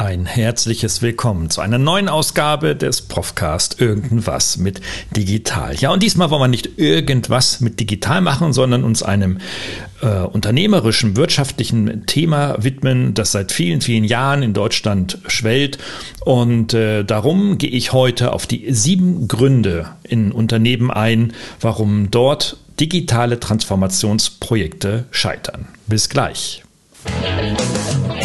Ein herzliches Willkommen zu einer neuen Ausgabe des Profcast Irgendwas mit Digital. Ja, und diesmal wollen wir nicht irgendwas mit Digital machen, sondern uns einem äh, unternehmerischen, wirtschaftlichen Thema widmen, das seit vielen, vielen Jahren in Deutschland schwellt. Und äh, darum gehe ich heute auf die sieben Gründe in Unternehmen ein, warum dort digitale Transformationsprojekte scheitern. Bis gleich.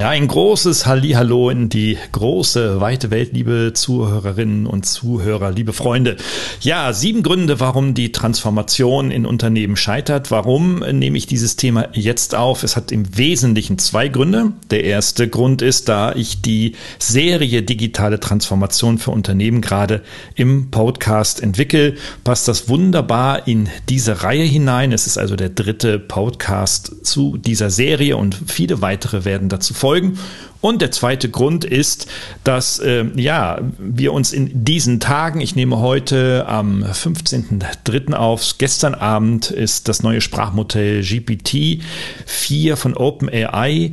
Ja, ein großes Hallihallo in die große, weite Welt, liebe Zuhörerinnen und Zuhörer, liebe Freunde. Ja, sieben Gründe, warum die Transformation in Unternehmen scheitert. Warum nehme ich dieses Thema jetzt auf? Es hat im Wesentlichen zwei Gründe. Der erste Grund ist, da ich die Serie digitale Transformation für Unternehmen gerade im Podcast entwickle, passt das wunderbar in diese Reihe hinein. Es ist also der dritte Podcast zu dieser Serie und viele weitere werden dazu folgen folgen. Und der zweite Grund ist, dass äh, ja, wir uns in diesen Tagen, ich nehme heute am 15.03. auf, gestern Abend ist das neue Sprachmodell GPT 4 von OpenAI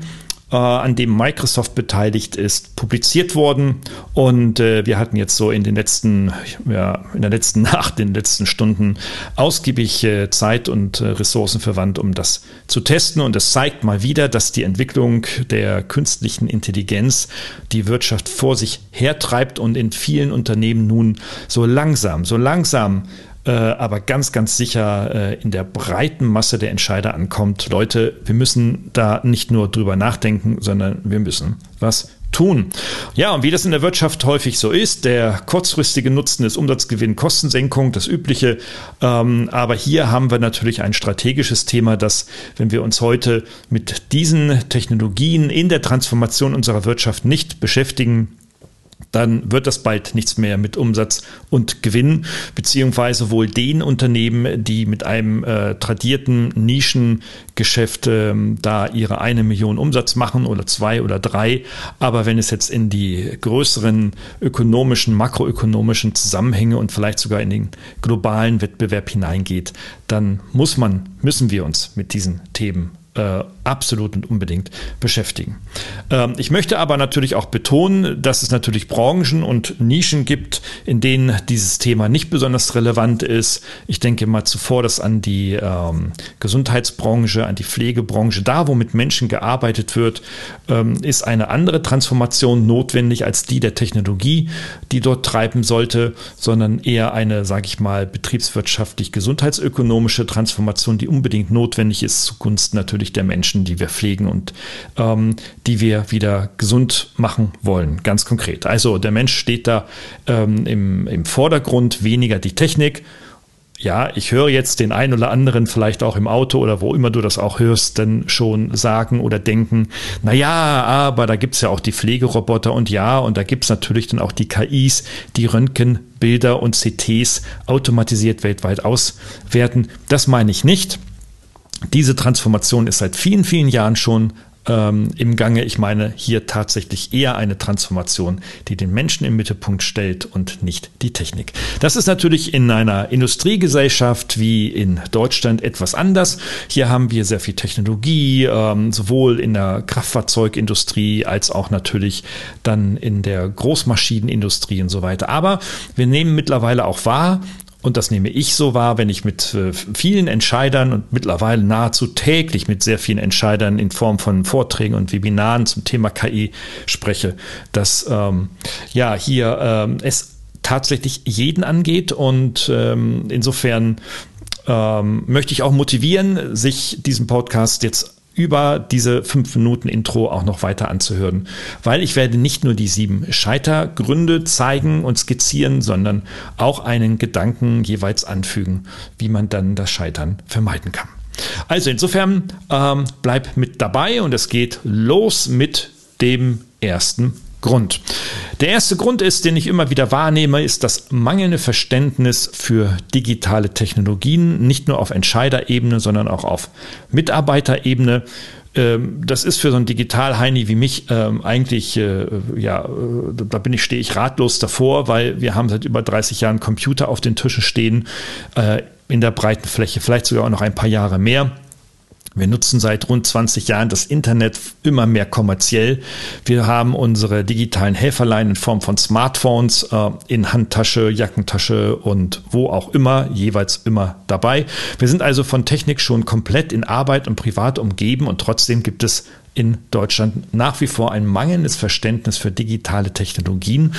äh, an dem Microsoft beteiligt ist, publiziert worden. Und äh, wir hatten jetzt so in den letzten, ja, in der letzten Nacht, in den letzten Stunden ausgiebig äh, Zeit und äh, Ressourcen verwandt, um das zu testen. Und es zeigt mal wieder, dass die Entwicklung der künstlichen Intelligenz die Wirtschaft vor sich hertreibt und in vielen Unternehmen nun so langsam, so langsam äh, aber ganz, ganz sicher äh, in der breiten Masse der Entscheider ankommt. Leute, wir müssen da nicht nur drüber nachdenken, sondern wir müssen was tun. Ja, und wie das in der Wirtschaft häufig so ist, der kurzfristige Nutzen ist Umsatzgewinn, Kostensenkung, das Übliche. Ähm, aber hier haben wir natürlich ein strategisches Thema, das, wenn wir uns heute mit diesen Technologien in der Transformation unserer Wirtschaft nicht beschäftigen, dann wird das bald nichts mehr mit Umsatz und Gewinn, beziehungsweise wohl den Unternehmen, die mit einem äh, tradierten Nischengeschäft äh, da ihre eine Million Umsatz machen oder zwei oder drei. Aber wenn es jetzt in die größeren ökonomischen, makroökonomischen Zusammenhänge und vielleicht sogar in den globalen Wettbewerb hineingeht, dann muss man, müssen wir uns mit diesen Themen äh, absolut und unbedingt beschäftigen. Ähm, ich möchte aber natürlich auch betonen, dass es natürlich Branchen und Nischen gibt, in denen dieses Thema nicht besonders relevant ist. Ich denke mal zuvor das an die ähm, Gesundheitsbranche, an die Pflegebranche. Da, wo mit Menschen gearbeitet wird, ähm, ist eine andere Transformation notwendig als die der Technologie, die dort treiben sollte, sondern eher eine, sage ich mal, betriebswirtschaftlich gesundheitsökonomische Transformation, die unbedingt notwendig ist zugunsten natürlich natürlich der Menschen, die wir pflegen und ähm, die wir wieder gesund machen wollen, ganz konkret. Also der Mensch steht da ähm, im, im Vordergrund, weniger die Technik. Ja, ich höre jetzt den einen oder anderen vielleicht auch im Auto oder wo immer du das auch hörst, dann schon sagen oder denken, na ja, aber da gibt es ja auch die Pflegeroboter und ja, und da gibt es natürlich dann auch die KIs, die Röntgenbilder und CTs automatisiert weltweit auswerten. Das meine ich nicht. Diese Transformation ist seit vielen, vielen Jahren schon ähm, im Gange. Ich meine hier tatsächlich eher eine Transformation, die den Menschen im Mittelpunkt stellt und nicht die Technik. Das ist natürlich in einer Industriegesellschaft wie in Deutschland etwas anders. Hier haben wir sehr viel Technologie, ähm, sowohl in der Kraftfahrzeugindustrie als auch natürlich dann in der Großmaschinenindustrie und so weiter. Aber wir nehmen mittlerweile auch wahr, und das nehme ich so wahr, wenn ich mit äh, vielen Entscheidern und mittlerweile nahezu täglich mit sehr vielen Entscheidern in Form von Vorträgen und Webinaren zum Thema KI spreche, dass ähm, ja hier ähm, es tatsächlich jeden angeht. Und ähm, insofern ähm, möchte ich auch motivieren, sich diesen Podcast jetzt über diese fünf Minuten Intro auch noch weiter anzuhören, weil ich werde nicht nur die sieben Scheitergründe zeigen und skizzieren, sondern auch einen Gedanken jeweils anfügen, wie man dann das Scheitern vermeiden kann. Also insofern ähm, bleib mit dabei und es geht los mit dem ersten Grund. Der erste Grund ist, den ich immer wieder wahrnehme, ist das mangelnde Verständnis für digitale Technologien, nicht nur auf Entscheiderebene, sondern auch auf Mitarbeiterebene. Ähm, das ist für so ein Digital-Heini wie mich ähm, eigentlich, äh, ja, äh, da bin ich, stehe ich ratlos davor, weil wir haben seit über 30 Jahren Computer auf den Tischen stehen, äh, in der breiten Fläche, vielleicht sogar auch noch ein paar Jahre mehr. Wir nutzen seit rund 20 Jahren das Internet immer mehr kommerziell. Wir haben unsere digitalen Helferlein in Form von Smartphones äh, in Handtasche, Jackentasche und wo auch immer, jeweils immer dabei. Wir sind also von Technik schon komplett in Arbeit und Privat umgeben und trotzdem gibt es in Deutschland nach wie vor ein mangelndes Verständnis für digitale Technologien.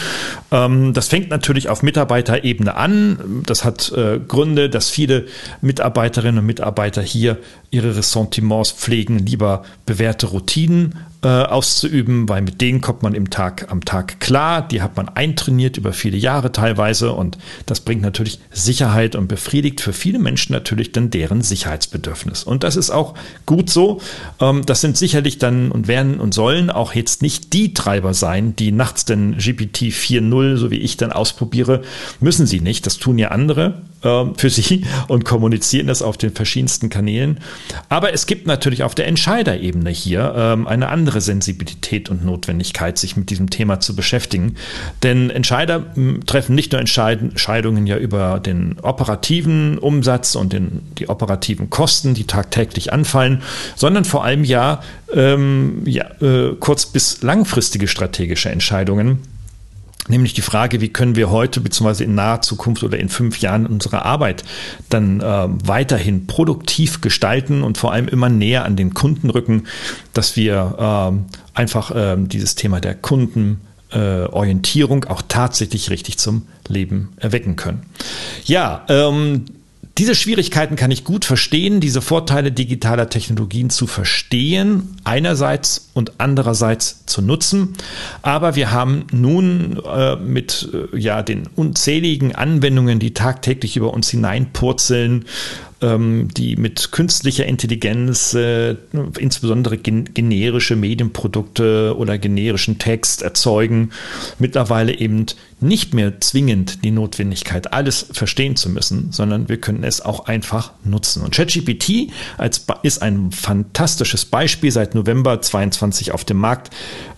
Ähm, das fängt natürlich auf Mitarbeiterebene an. Das hat äh, Gründe, dass viele Mitarbeiterinnen und Mitarbeiter hier ihre Ressentiments pflegen, lieber bewährte Routinen äh, auszuüben, weil mit denen kommt man im Tag am Tag klar. Die hat man eintrainiert über viele Jahre teilweise und das bringt natürlich Sicherheit und befriedigt für viele Menschen natürlich dann deren Sicherheitsbedürfnis. Und das ist auch gut so. Ähm, das sind sicherlich dann und werden und sollen auch jetzt nicht die Treiber sein, die nachts den GPT 4.0, so wie ich dann ausprobiere, müssen sie nicht. Das tun ja andere für sie und kommunizieren das auf den verschiedensten Kanälen. Aber es gibt natürlich auf der Entscheiderebene hier ähm, eine andere Sensibilität und Notwendigkeit, sich mit diesem Thema zu beschäftigen. Denn Entscheider treffen nicht nur Entscheidungen ja über den operativen Umsatz und den, die operativen Kosten, die tagtäglich anfallen, sondern vor allem ja, ähm, ja äh, kurz- bis langfristige strategische Entscheidungen Nämlich die Frage, wie können wir heute bzw. in naher Zukunft oder in fünf Jahren unsere Arbeit dann äh, weiterhin produktiv gestalten und vor allem immer näher an den Kunden rücken, dass wir äh, einfach äh, dieses Thema der Kundenorientierung auch tatsächlich richtig zum Leben erwecken können. Ja, ähm, diese Schwierigkeiten kann ich gut verstehen, diese Vorteile digitaler Technologien zu verstehen, einerseits und andererseits zu nutzen. Aber wir haben nun äh, mit äh, ja, den unzähligen Anwendungen, die tagtäglich über uns hineinpurzeln, die mit künstlicher Intelligenz äh, insbesondere gen generische Medienprodukte oder generischen Text erzeugen, mittlerweile eben nicht mehr zwingend die Notwendigkeit, alles verstehen zu müssen, sondern wir können es auch einfach nutzen. Und ChatGPT ist ein fantastisches Beispiel seit November 22 auf dem Markt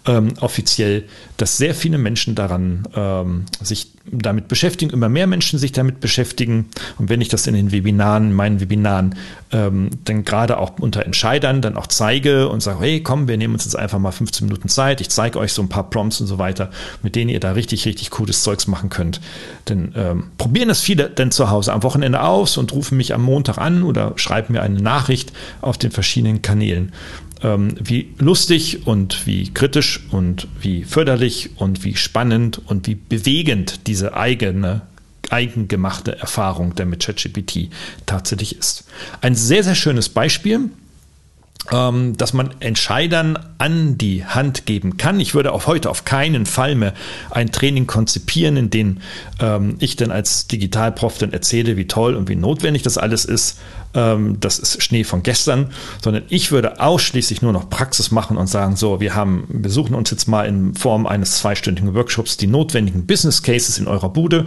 ähm, offiziell, dass sehr viele Menschen daran ähm, sich damit beschäftigen, immer mehr Menschen sich damit beschäftigen. Und wenn ich das in den Webinaren, in meinen Webinaren, ähm, dann gerade auch unter Entscheidern dann auch zeige und sage, hey, komm, wir nehmen uns jetzt einfach mal 15 Minuten Zeit. Ich zeige euch so ein paar Prompts und so weiter, mit denen ihr da richtig, richtig cooles Zeugs machen könnt. Denn ähm, probieren das viele denn zu Hause am Wochenende aus und rufen mich am Montag an oder schreiben mir eine Nachricht auf den verschiedenen Kanälen ähm, wie lustig und wie kritisch und wie förderlich und wie spannend und wie bewegend diese eigene eigengemachte Erfahrung der mit ChatGPT tatsächlich ist. Ein sehr, sehr schönes Beispiel ähm, dass man Entscheidern an die Hand geben kann. Ich würde auch heute auf keinen Fall mehr ein Training konzipieren, in dem ähm, ich dann als Digitalprof dann erzähle, wie toll und wie notwendig das alles ist. Ähm, das ist Schnee von gestern, sondern ich würde ausschließlich nur noch Praxis machen und sagen, so, wir haben, wir suchen uns jetzt mal in Form eines zweistündigen Workshops die notwendigen Business Cases in eurer Bude.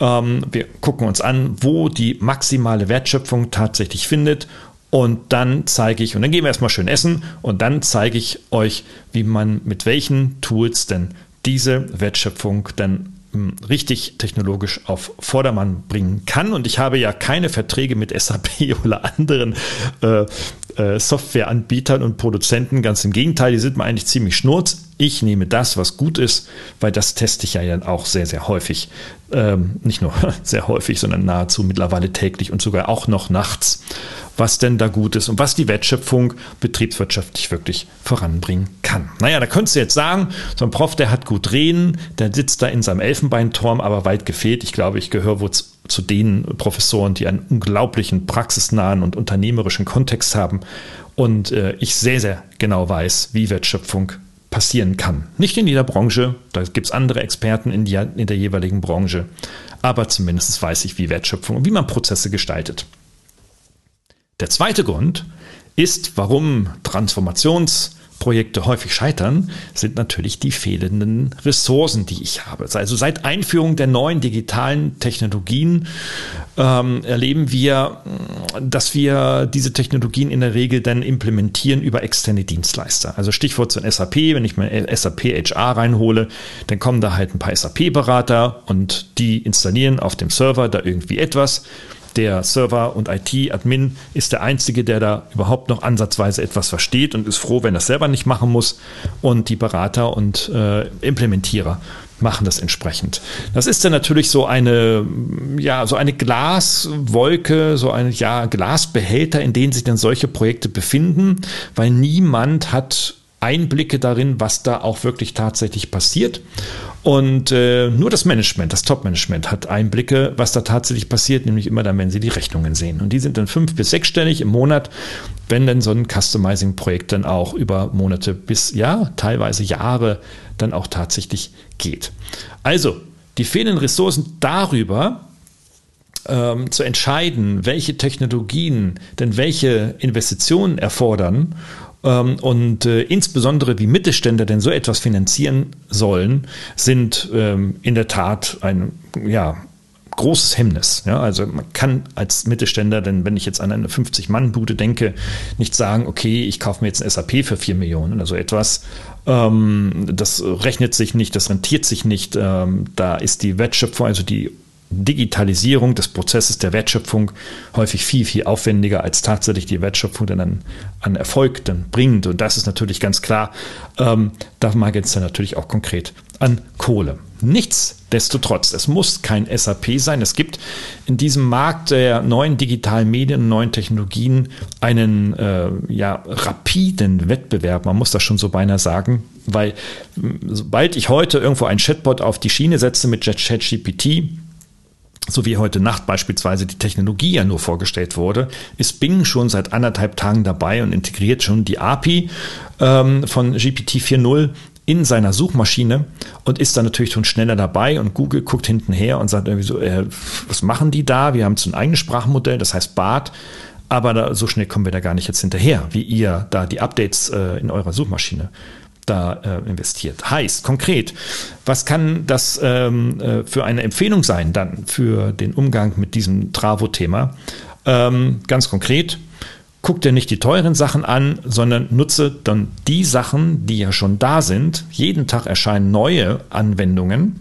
Ähm, wir gucken uns an, wo die maximale Wertschöpfung tatsächlich findet und dann zeige ich, und dann gehen wir erstmal schön essen und dann zeige ich euch, wie man mit welchen Tools denn diese Wertschöpfung dann hm, richtig technologisch auf Vordermann bringen kann. Und ich habe ja keine Verträge mit SAP oder anderen äh, äh, Softwareanbietern und Produzenten. Ganz im Gegenteil, die sind mir eigentlich ziemlich schnurz. Ich nehme das, was gut ist, weil das teste ich ja dann auch sehr, sehr häufig. Ähm, nicht nur sehr häufig, sondern nahezu mittlerweile täglich und sogar auch noch nachts was denn da gut ist und was die Wertschöpfung betriebswirtschaftlich wirklich voranbringen kann. Naja, da könntest du jetzt sagen, so ein Prof, der hat gut reden, der sitzt da in seinem Elfenbeinturm, aber weit gefehlt. Ich glaube, ich gehöre wohl zu den Professoren, die einen unglaublichen praxisnahen und unternehmerischen Kontext haben und äh, ich sehr, sehr genau weiß, wie Wertschöpfung passieren kann. Nicht in jeder Branche, da gibt es andere Experten in, die, in der jeweiligen Branche, aber zumindest weiß ich, wie Wertschöpfung und wie man Prozesse gestaltet. Der zweite Grund ist, warum Transformations- Projekte häufig scheitern, sind natürlich die fehlenden Ressourcen, die ich habe. Also seit Einführung der neuen digitalen Technologien ähm, erleben wir, dass wir diese Technologien in der Regel dann implementieren über externe Dienstleister. Also Stichwort zu SAP, wenn ich mein SAP HR reinhole, dann kommen da halt ein paar SAP-Berater und die installieren auf dem Server da irgendwie etwas der Server- und IT-Admin ist der Einzige, der da überhaupt noch ansatzweise etwas versteht und ist froh, wenn er es selber nicht machen muss. Und die Berater und äh, Implementierer machen das entsprechend. Das ist dann natürlich so eine, ja, so eine Glaswolke, so ein ja, Glasbehälter, in denen sich dann solche Projekte befinden, weil niemand hat Einblicke darin, was da auch wirklich tatsächlich passiert. Und äh, nur das Management, das Top-Management hat Einblicke, was da tatsächlich passiert, nämlich immer dann, wenn sie die Rechnungen sehen. Und die sind dann fünf- bis sechsstellig im Monat, wenn dann so ein Customizing-Projekt dann auch über Monate bis, ja, teilweise Jahre dann auch tatsächlich geht. Also, die fehlenden Ressourcen darüber, ähm, zu entscheiden, welche Technologien denn welche Investitionen erfordern und äh, insbesondere wie Mittelständler denn so etwas finanzieren sollen, sind ähm, in der Tat ein ja, großes Hemmnis. Ja, also man kann als Mittelständler, denn wenn ich jetzt an eine 50-Mann-Bude denke, nicht sagen, okay, ich kaufe mir jetzt ein SAP für 4 Millionen oder so etwas. Ähm, das rechnet sich nicht, das rentiert sich nicht. Ähm, da ist die Wertschöpfung, also die Digitalisierung des Prozesses der Wertschöpfung häufig viel, viel aufwendiger als tatsächlich die Wertschöpfung dann an, an Erfolg dann bringt. Und das ist natürlich ganz klar, ähm, da mangelt es dann natürlich auch konkret an Kohle. Nichtsdestotrotz, es muss kein SAP sein. Es gibt in diesem Markt der neuen digitalen Medien neuen Technologien einen äh, ja, rapiden Wettbewerb. Man muss das schon so beinahe sagen, weil sobald ich heute irgendwo ein Chatbot auf die Schiene setze mit ChatGPT, so wie heute Nacht beispielsweise die Technologie ja nur vorgestellt wurde, ist Bing schon seit anderthalb Tagen dabei und integriert schon die API ähm, von GPT 4.0 in seiner Suchmaschine und ist dann natürlich schon schneller dabei und Google guckt hinten her und sagt irgendwie so, äh, was machen die da? Wir haben so ein eigenes Sprachmodell, das heißt BART, aber da, so schnell kommen wir da gar nicht jetzt hinterher, wie ihr da die Updates äh, in eurer Suchmaschine da äh, investiert. Heißt konkret, was kann das ähm, äh, für eine Empfehlung sein dann für den Umgang mit diesem Travo-Thema? Ähm, ganz konkret, guck dir nicht die teuren Sachen an, sondern nutze dann die Sachen, die ja schon da sind. Jeden Tag erscheinen neue Anwendungen.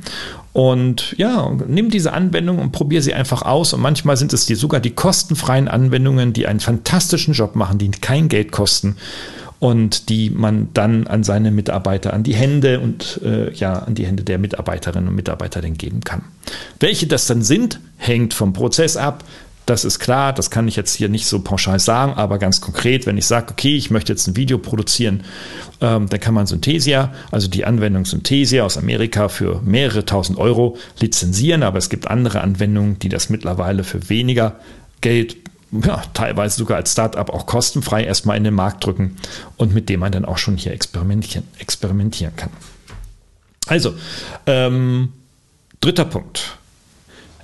Und ja, nimm diese Anwendung und probier sie einfach aus. Und manchmal sind es die, sogar die kostenfreien Anwendungen, die einen fantastischen Job machen, die kein Geld kosten und die man dann an seine Mitarbeiter, an die Hände und äh, ja, an die Hände der Mitarbeiterinnen und Mitarbeiter dann geben kann. Welche das dann sind, hängt vom Prozess ab. Das ist klar, das kann ich jetzt hier nicht so pauschal sagen, aber ganz konkret, wenn ich sage, okay, ich möchte jetzt ein Video produzieren, ähm, dann kann man Synthesia, also die Anwendung Synthesia aus Amerika für mehrere tausend Euro lizenzieren, aber es gibt andere Anwendungen, die das mittlerweile für weniger Geld ja, teilweise sogar als Startup auch kostenfrei erstmal in den Markt drücken und mit dem man dann auch schon hier experimentieren, experimentieren kann. Also, ähm, dritter Punkt.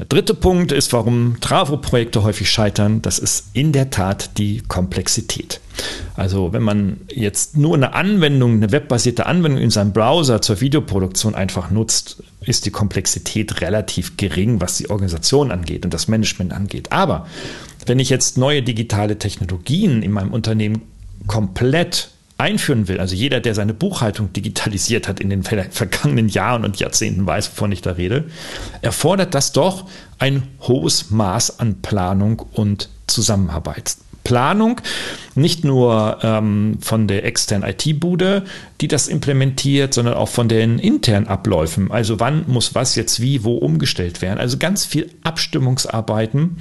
Der dritte Punkt ist, warum Travo-Projekte häufig scheitern. Das ist in der Tat die Komplexität. Also wenn man jetzt nur eine Anwendung, eine webbasierte Anwendung in seinem Browser zur Videoproduktion einfach nutzt, ist die Komplexität relativ gering, was die Organisation angeht und das Management angeht. Aber wenn ich jetzt neue digitale Technologien in meinem Unternehmen komplett einführen will, also jeder, der seine Buchhaltung digitalisiert hat in den vergangenen Jahren und Jahrzehnten, weiß, wovon ich da rede, erfordert das doch ein hohes Maß an Planung und Zusammenarbeit. Planung, nicht nur ähm, von der externen IT-Bude, die das implementiert, sondern auch von den internen Abläufen. Also wann muss was jetzt wie, wo umgestellt werden. Also ganz viel Abstimmungsarbeiten.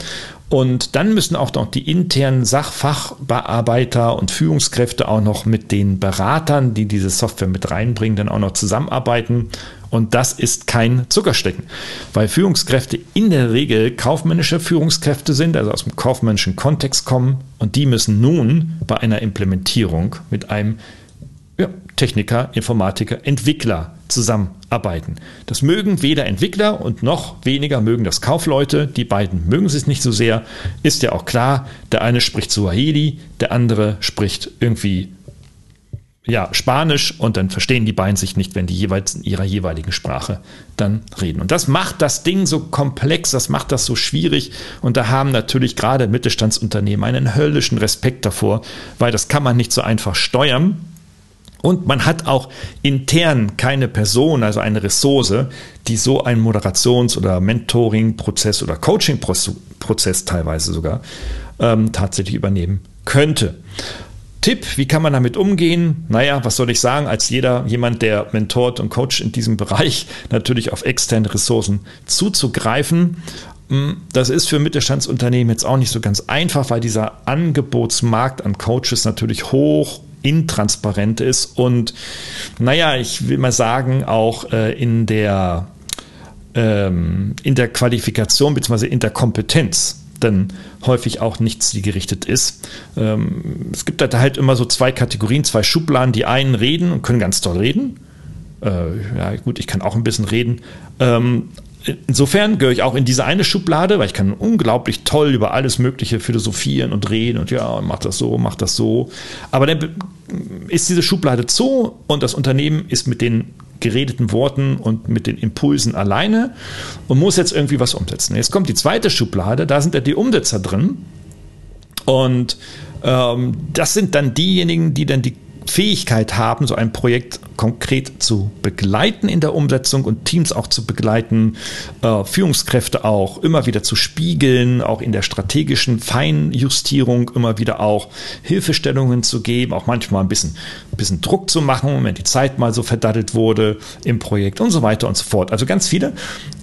Und dann müssen auch noch die internen Sachfachbearbeiter und Führungskräfte auch noch mit den Beratern, die diese Software mit reinbringen, dann auch noch zusammenarbeiten und das ist kein Zuckerstecken, weil Führungskräfte in der Regel kaufmännische Führungskräfte sind, also aus dem kaufmännischen Kontext kommen. Und die müssen nun bei einer Implementierung mit einem ja, Techniker, Informatiker, Entwickler zusammenarbeiten. Das mögen weder Entwickler und noch weniger mögen das Kaufleute. Die beiden mögen es nicht so sehr. Ist ja auch klar, der eine spricht Suaheli, der andere spricht irgendwie ja, Spanisch und dann verstehen die beiden sich nicht, wenn die jeweils in ihrer jeweiligen Sprache dann reden. Und das macht das Ding so komplex, das macht das so schwierig und da haben natürlich gerade Mittelstandsunternehmen einen höllischen Respekt davor, weil das kann man nicht so einfach steuern. Und man hat auch intern keine Person, also eine Ressource, die so einen Moderations- oder Mentoring-Prozess oder Coaching-Prozess teilweise sogar ähm, tatsächlich übernehmen könnte. Tipp, wie kann man damit umgehen? Naja, was soll ich sagen, als jeder, jemand, der mentort und coacht in diesem Bereich, natürlich auf externe Ressourcen zuzugreifen. Hm, das ist für Mittelstandsunternehmen jetzt auch nicht so ganz einfach, weil dieser Angebotsmarkt an Coaches natürlich hoch intransparent ist und naja, ich will mal sagen, auch äh, in der ähm, in der Qualifikation bzw. in der Kompetenz dann häufig auch nicht zielgerichtet ist. Ähm, es gibt halt immer so zwei Kategorien, zwei Schubladen. Die einen reden und können ganz toll reden. Äh, ja, gut, ich kann auch ein bisschen reden. Ähm, insofern gehöre ich auch in diese eine Schublade, weil ich kann unglaublich toll über alles Mögliche philosophieren und reden und ja, mach das so, mach das so. Aber dann ist diese Schublade zu und das Unternehmen ist mit den geredeten Worten und mit den Impulsen alleine und muss jetzt irgendwie was umsetzen. Jetzt kommt die zweite Schublade, da sind ja die Umsetzer drin. Und ähm, das sind dann diejenigen, die dann die Fähigkeit haben, so ein Projekt konkret zu begleiten in der Umsetzung und Teams auch zu begleiten, äh, Führungskräfte auch immer wieder zu spiegeln, auch in der strategischen Feinjustierung immer wieder auch Hilfestellungen zu geben, auch manchmal ein bisschen, ein bisschen Druck zu machen, wenn die Zeit mal so verdattelt wurde im Projekt und so weiter und so fort. Also ganz viele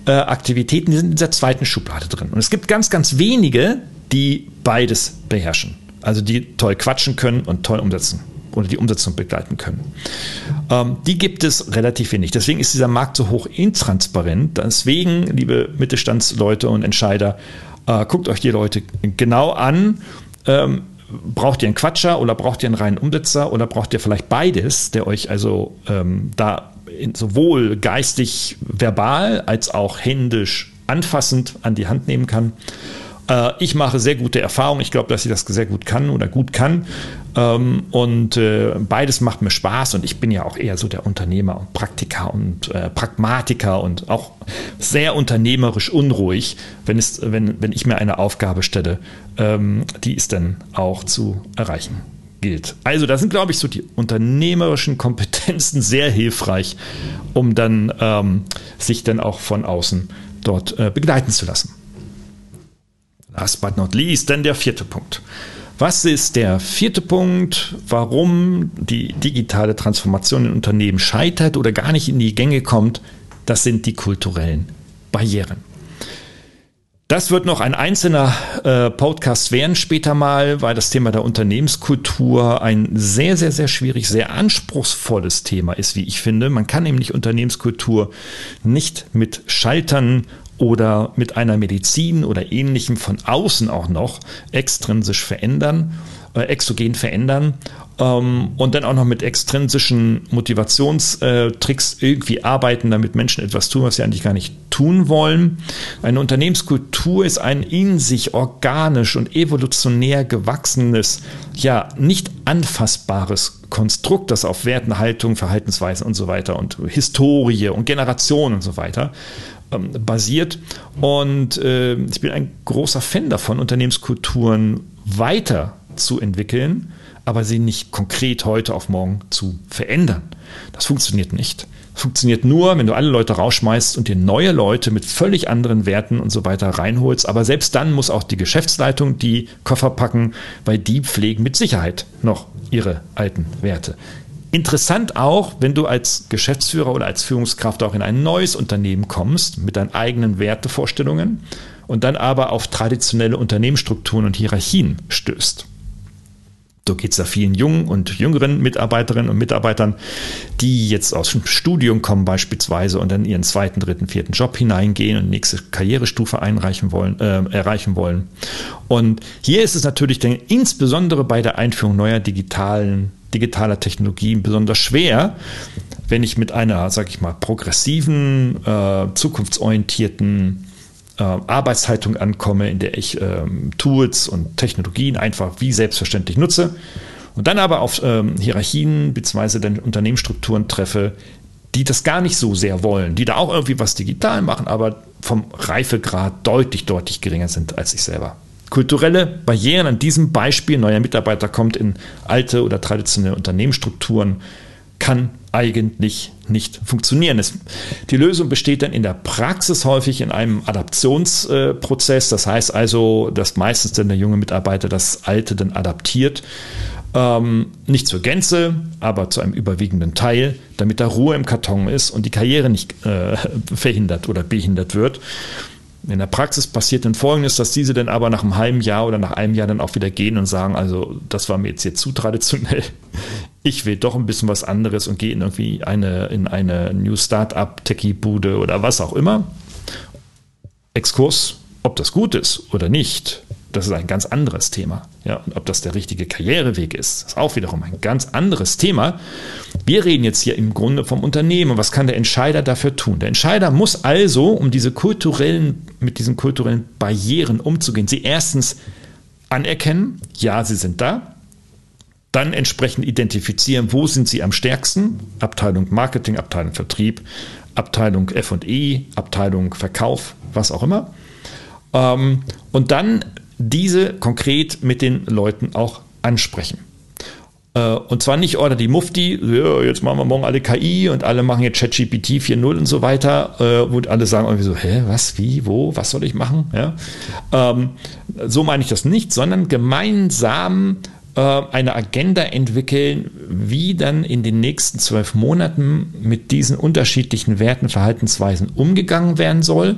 äh, Aktivitäten, sind in dieser zweiten Schublade drin. Und es gibt ganz, ganz wenige, die beides beherrschen. Also die toll quatschen können und toll umsetzen oder die Umsetzung begleiten können. Ähm, die gibt es relativ wenig. Deswegen ist dieser Markt so hoch intransparent. Deswegen, liebe Mittelstandsleute und Entscheider, äh, guckt euch die Leute genau an. Ähm, braucht ihr einen Quatscher oder braucht ihr einen reinen Umsetzer oder braucht ihr vielleicht beides, der euch also ähm, da sowohl geistig, verbal als auch händisch anfassend an die Hand nehmen kann. Äh, ich mache sehr gute Erfahrungen. Ich glaube, dass ich das sehr gut kann oder gut kann. Ähm, und äh, beides macht mir Spaß. Und ich bin ja auch eher so der Unternehmer und Praktiker und äh, Pragmatiker und auch sehr unternehmerisch unruhig, wenn, es, wenn, wenn ich mir eine Aufgabe stelle, ähm, die ist dann auch zu erreichen gilt. Also da sind, glaube ich, so die unternehmerischen Kompetenzen sehr hilfreich, um dann ähm, sich dann auch von außen dort äh, begleiten zu lassen. Last but not least, dann der vierte Punkt. Was ist der vierte Punkt, warum die digitale Transformation in Unternehmen scheitert oder gar nicht in die Gänge kommt? Das sind die kulturellen Barrieren. Das wird noch ein einzelner äh, Podcast werden später mal, weil das Thema der Unternehmenskultur ein sehr, sehr, sehr schwierig, sehr anspruchsvolles Thema ist, wie ich finde. Man kann nämlich Unternehmenskultur nicht mit Schaltern oder mit einer Medizin oder ähnlichem von außen auch noch extrinsisch verändern, äh, exogen verändern ähm, und dann auch noch mit extrinsischen Motivationstricks irgendwie arbeiten, damit Menschen etwas tun, was sie eigentlich gar nicht tun wollen. Eine Unternehmenskultur ist ein in sich organisch und evolutionär gewachsenes, ja, nicht anfassbares Konstrukt, das auf Werten, Haltung, Verhaltensweisen und so weiter und Historie und Generation und so weiter ähm, basiert. Und äh, ich bin ein großer Fan davon, Unternehmenskulturen weiterzuentwickeln, aber sie nicht konkret heute auf morgen zu verändern. Das funktioniert nicht. Das funktioniert nur, wenn du alle Leute rausschmeißt und dir neue Leute mit völlig anderen Werten und so weiter reinholst. Aber selbst dann muss auch die Geschäftsleitung die Koffer packen, weil die pflegen mit Sicherheit noch ihre alten Werte. Interessant auch, wenn du als Geschäftsführer oder als Führungskraft auch in ein neues Unternehmen kommst mit deinen eigenen Wertevorstellungen und dann aber auf traditionelle Unternehmensstrukturen und Hierarchien stößt. So geht es da vielen jungen und jüngeren Mitarbeiterinnen und Mitarbeitern, die jetzt aus dem Studium kommen beispielsweise und dann ihren zweiten, dritten, vierten Job hineingehen und nächste Karrierestufe einreichen wollen, äh, erreichen wollen. Und hier ist es natürlich dann insbesondere bei der Einführung neuer digitalen digitaler Technologien besonders schwer, wenn ich mit einer, sag ich mal, progressiven, äh, zukunftsorientierten äh, Arbeitshaltung ankomme, in der ich ähm, Tools und Technologien einfach wie selbstverständlich nutze Und dann aber auf ähm, Hierarchien bzw. dann Unternehmensstrukturen treffe, die das gar nicht so sehr wollen, die da auch irgendwie was digital machen, aber vom Reifegrad deutlich, deutlich geringer sind als ich selber. Kulturelle Barrieren an diesem Beispiel, neuer Mitarbeiter kommt in alte oder traditionelle Unternehmensstrukturen, kann eigentlich nicht funktionieren. Es, die Lösung besteht dann in der Praxis häufig in einem Adaptionsprozess. das heißt also, dass meistens dann der junge Mitarbeiter das Alte dann adaptiert. Ähm, nicht zur Gänze, aber zu einem überwiegenden Teil, damit da Ruhe im Karton ist und die Karriere nicht äh, verhindert oder behindert wird. In der Praxis passiert dann Folgendes, dass diese dann aber nach einem halben Jahr oder nach einem Jahr dann auch wieder gehen und sagen, also das war mir jetzt hier zu traditionell. Ich will doch ein bisschen was anderes und gehe in irgendwie eine, in eine New Startup, Techie-Bude oder was auch immer. Exkurs, ob das gut ist oder nicht, das ist ein ganz anderes Thema. Ja, und ob das der richtige Karriereweg ist, ist auch wiederum ein ganz anderes Thema. Wir reden jetzt hier im Grunde vom Unternehmen. Was kann der Entscheider dafür tun? Der Entscheider muss also, um diese kulturellen, mit diesen kulturellen Barrieren umzugehen, sie erstens anerkennen, ja, sie sind da. Dann entsprechend identifizieren, wo sind sie am stärksten? Abteilung Marketing, Abteilung Vertrieb, Abteilung FE, Abteilung Verkauf, was auch immer. Ähm, und dann diese konkret mit den Leuten auch ansprechen. Äh, und zwar nicht, oder die Mufti, ja, jetzt machen wir morgen alle KI und alle machen jetzt ChatGPT 4.0 und so weiter, äh, wo alle sagen irgendwie so, hä, was, wie, wo, was soll ich machen? Ja? Ähm, so meine ich das nicht, sondern gemeinsam eine Agenda entwickeln, wie dann in den nächsten zwölf Monaten mit diesen unterschiedlichen Werten, Verhaltensweisen umgegangen werden soll.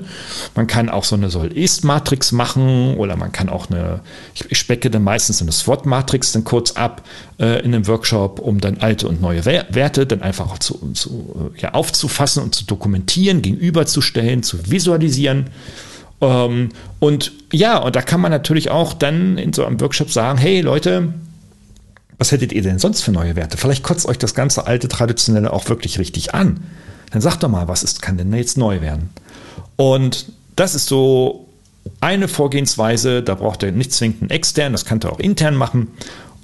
Man kann auch so eine Soll-Ist-Matrix machen oder man kann auch eine, ich specke dann meistens eine SWOT-Matrix dann kurz ab äh, in einem Workshop, um dann alte und neue Werte dann einfach auch zu, zu, ja, aufzufassen und zu dokumentieren, gegenüberzustellen, zu visualisieren. Ähm, und ja, und da kann man natürlich auch dann in so einem Workshop sagen, hey Leute, was hättet ihr denn sonst für neue Werte? Vielleicht kotzt euch das ganze alte Traditionelle auch wirklich richtig an. Dann sagt doch mal, was ist, kann denn jetzt neu werden? Und das ist so eine Vorgehensweise, da braucht ihr nicht zwingend einen extern, das könnt ihr auch intern machen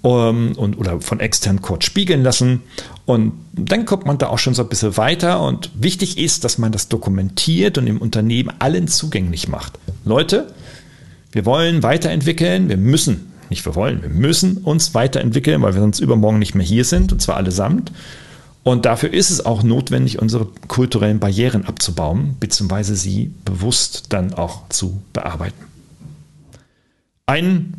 um, ähm, und, oder von extern kurz spiegeln lassen. Und dann kommt man da auch schon so ein bisschen weiter. Und wichtig ist, dass man das dokumentiert und im Unternehmen allen zugänglich macht. Leute, wir wollen weiterentwickeln, wir müssen nicht wir wollen, wir müssen uns weiterentwickeln, weil wir sonst übermorgen nicht mehr hier sind, und zwar allesamt. Und dafür ist es auch notwendig, unsere kulturellen Barrieren abzubauen, beziehungsweise sie bewusst dann auch zu bearbeiten. Ein,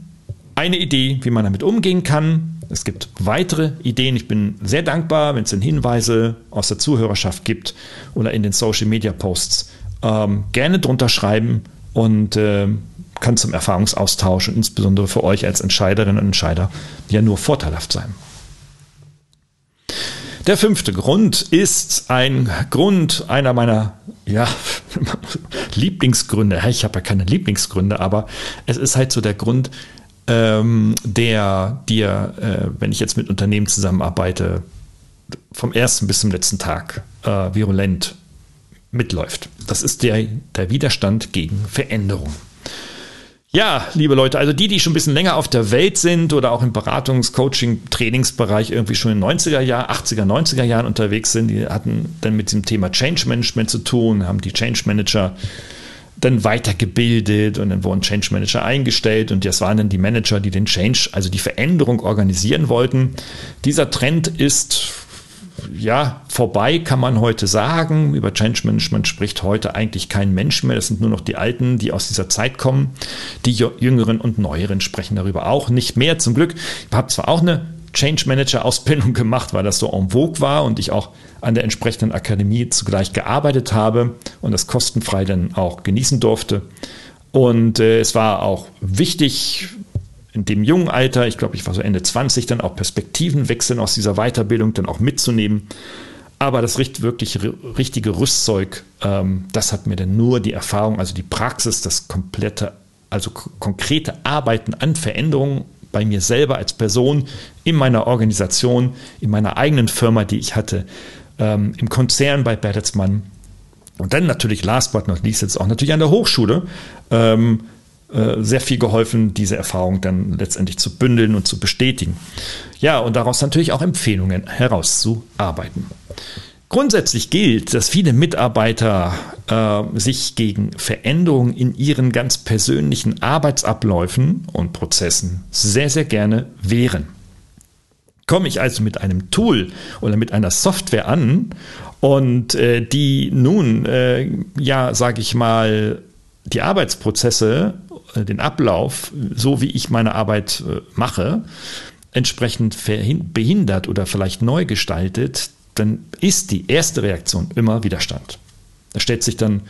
eine Idee, wie man damit umgehen kann. Es gibt weitere Ideen. Ich bin sehr dankbar, wenn es dann Hinweise aus der Zuhörerschaft gibt oder in den Social Media Posts. Ähm, gerne drunter schreiben und äh, kann zum Erfahrungsaustausch und insbesondere für euch als Entscheiderinnen und Entscheider ja nur vorteilhaft sein. Der fünfte Grund ist ein Grund einer meiner ja, Lieblingsgründe. Ich habe ja keine Lieblingsgründe, aber es ist halt so der Grund, ähm, der dir, äh, wenn ich jetzt mit Unternehmen zusammenarbeite, vom ersten bis zum letzten Tag äh, virulent mitläuft. Das ist der, der Widerstand gegen Veränderung. Ja, liebe Leute, also die, die schon ein bisschen länger auf der Welt sind oder auch im Beratungs-, Coaching-, Trainingsbereich irgendwie schon in 90er Jahren, 80er, 90er Jahren unterwegs sind, die hatten dann mit diesem Thema Change Management zu tun, haben die Change Manager dann weitergebildet und dann wurden Change Manager eingestellt und das waren dann die Manager, die den Change, also die Veränderung organisieren wollten. Dieser Trend ist ja, vorbei kann man heute sagen. Über Change Management spricht heute eigentlich kein Mensch mehr. Das sind nur noch die Alten, die aus dieser Zeit kommen. Die Jüngeren und Neueren sprechen darüber auch nicht mehr. Zum Glück. Ich habe zwar auch eine Change Manager Ausbildung gemacht, weil das so en vogue war und ich auch an der entsprechenden Akademie zugleich gearbeitet habe und das kostenfrei dann auch genießen durfte. Und äh, es war auch wichtig, in dem jungen Alter, ich glaube, ich war so Ende 20, dann auch Perspektiven wechseln aus dieser Weiterbildung dann auch mitzunehmen. Aber das wirklich richtige Rüstzeug, ähm, das hat mir dann nur die Erfahrung, also die Praxis, das komplette, also konkrete Arbeiten an Veränderungen bei mir selber als Person, in meiner Organisation, in meiner eigenen Firma, die ich hatte, ähm, im Konzern bei Bertelsmann und dann natürlich last but not least jetzt auch natürlich an der Hochschule. Ähm, äh, sehr viel geholfen, diese Erfahrung dann letztendlich zu bündeln und zu bestätigen. Ja, und daraus natürlich auch Empfehlungen herauszuarbeiten. Grundsätzlich gilt, dass viele Mitarbeiter äh, sich gegen Veränderungen in ihren ganz persönlichen Arbeitsabläufen und Prozessen sehr, sehr gerne wehren. Komme ich also mit einem Tool oder mit einer Software an und äh, die nun, äh, ja, sage ich mal, die Arbeitsprozesse, äh, den Ablauf, so wie ich meine Arbeit äh, mache, entsprechend behindert oder vielleicht neu gestaltet, dann ist die erste Reaktion immer Widerstand. Da stellt sich dann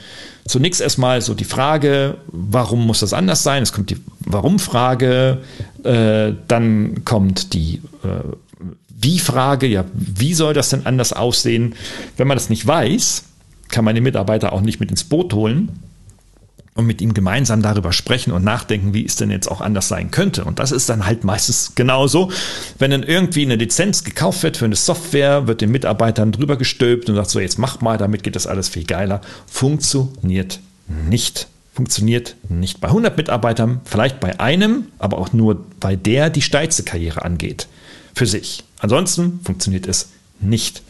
zunächst erstmal so die Frage, warum muss das anders sein? Es kommt die Warum-Frage, äh, dann kommt die äh, Wie-Frage, ja, wie soll das denn anders aussehen? Wenn man das nicht weiß, kann man den Mitarbeiter auch nicht mit ins Boot holen und mit ihm gemeinsam darüber sprechen und nachdenken, wie es denn jetzt auch anders sein könnte. Und das ist dann halt meistens genauso. Wenn dann irgendwie eine Lizenz gekauft wird für eine Software, wird den Mitarbeitern drüber gestülpt und sagt so, jetzt mach mal, damit geht das alles viel geiler. Funktioniert nicht. Funktioniert nicht. Bei 100 Mitarbeitern, vielleicht bei einem, aber auch nur bei der die steilste Karriere angeht. Für sich. Ansonsten funktioniert es nicht.